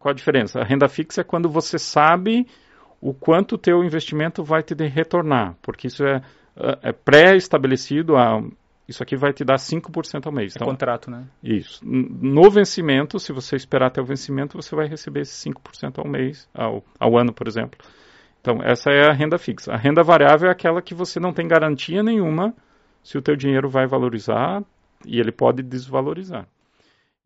Qual a diferença? A renda fixa é quando você sabe o quanto o teu investimento vai te retornar, porque isso é, é, é pré-estabelecido, ah, isso aqui vai te dar 5% ao mês. É então, contrato, né? Isso. No vencimento, se você esperar até o vencimento, você vai receber esse 5% ao mês, ao, ao ano, por exemplo. Então, essa é a renda fixa. A renda variável é aquela que você não tem garantia nenhuma se o teu dinheiro vai valorizar e ele pode desvalorizar.